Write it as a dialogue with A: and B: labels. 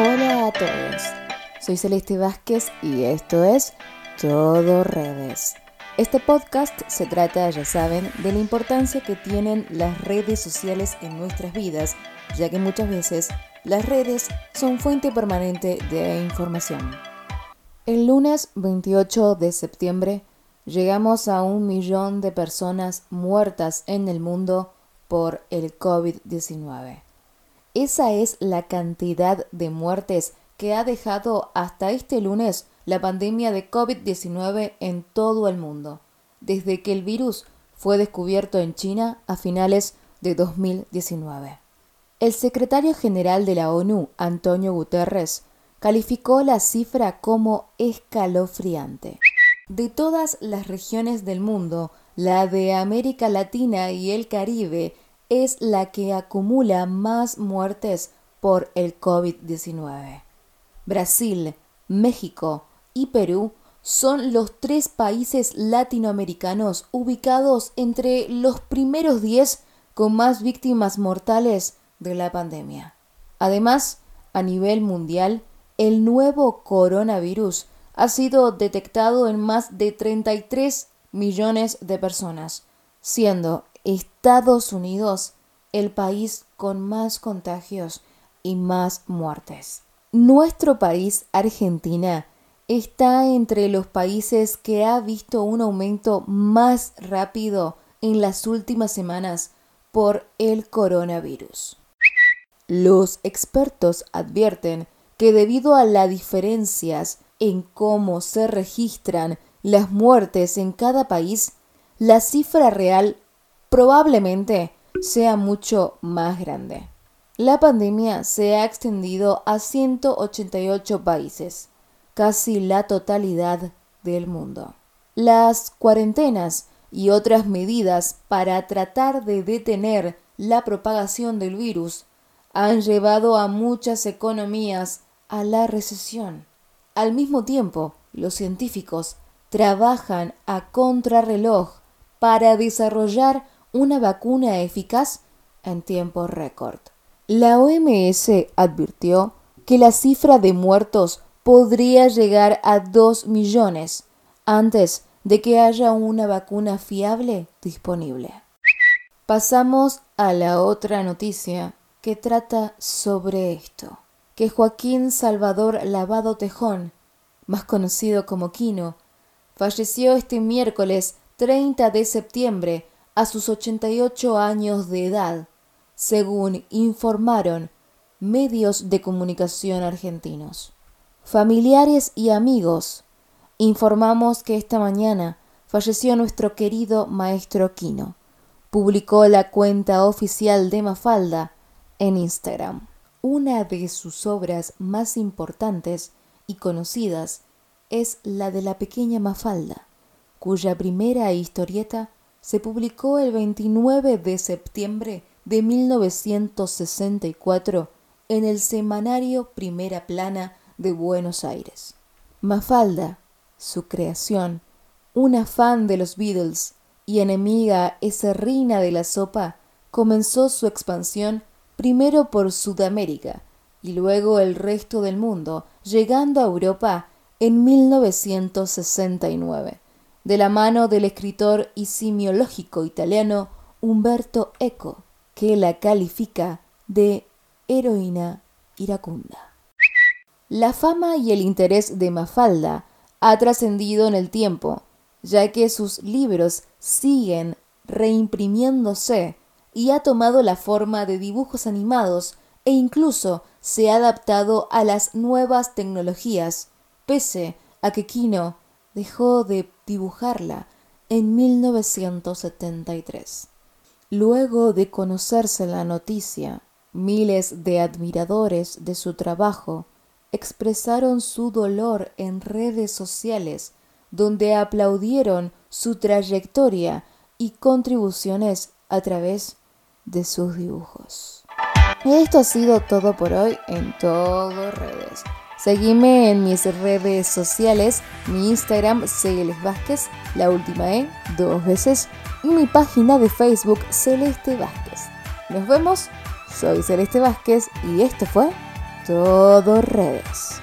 A: Hola a todos, soy Celeste Vázquez y esto es Todo Redes. Este podcast se trata, ya saben, de la importancia que tienen las redes sociales en nuestras vidas, ya que muchas veces las redes son fuente permanente de información. El lunes 28 de septiembre llegamos a un millón de personas muertas en el mundo por el COVID-19. Esa es la cantidad de muertes que ha dejado hasta este lunes la pandemia de COVID-19 en todo el mundo, desde que el virus fue descubierto en China a finales de 2019. El secretario general de la ONU, Antonio Guterres, calificó la cifra como escalofriante. De todas las regiones del mundo, la de América Latina y el Caribe es la que acumula más muertes por el COVID-19. Brasil, México y Perú son los tres países latinoamericanos ubicados entre los primeros 10 con más víctimas mortales de la pandemia. Además, a nivel mundial, el nuevo coronavirus ha sido detectado en más de 33 millones de personas, siendo Estados Unidos el país con más contagios y más muertes. Nuestro país, Argentina, está entre los países que ha visto un aumento más rápido en las últimas semanas por el coronavirus. Los expertos advierten que debido a las diferencias en cómo se registran las muertes en cada país, la cifra real probablemente sea mucho más grande. La pandemia se ha extendido a 188 países, casi la totalidad del mundo. Las cuarentenas y otras medidas para tratar de detener la propagación del virus han llevado a muchas economías a la recesión. Al mismo tiempo, los científicos trabajan a contrarreloj para desarrollar una vacuna eficaz en tiempo récord. La OMS advirtió que la cifra de muertos podría llegar a 2 millones antes de que haya una vacuna fiable disponible. Pasamos a la otra noticia que trata sobre esto, que Joaquín Salvador Lavado Tejón, más conocido como Quino, falleció este miércoles 30 de septiembre a sus 88 años de edad, según informaron medios de comunicación argentinos. Familiares y amigos, informamos que esta mañana falleció nuestro querido maestro Quino. Publicó la cuenta oficial de Mafalda en Instagram. Una de sus obras más importantes y conocidas es la de la pequeña Mafalda, cuya primera historieta se publicó el 29 de septiembre de 1964 en el semanario Primera Plana de Buenos Aires. Mafalda, su creación, una fan de los Beatles y enemiga esa reina de la sopa, comenzó su expansión primero por Sudamérica y luego el resto del mundo, llegando a Europa en 1969 de la mano del escritor y simiológico italiano Umberto Eco, que la califica de heroína iracunda. La fama y el interés de Mafalda ha trascendido en el tiempo, ya que sus libros siguen reimprimiéndose y ha tomado la forma de dibujos animados e incluso se ha adaptado a las nuevas tecnologías, pese a que Kino dejó de dibujarla en 1973. Luego de conocerse la noticia, miles de admiradores de su trabajo expresaron su dolor en redes sociales, donde aplaudieron su trayectoria y contribuciones a través de sus dibujos. Esto ha sido todo por hoy en todo redes. Seguime en mis redes sociales, mi Instagram Celes Vázquez, la última E, dos veces, y mi página de Facebook Celeste Vázquez. Nos vemos, soy Celeste Vázquez y esto fue Todo redes.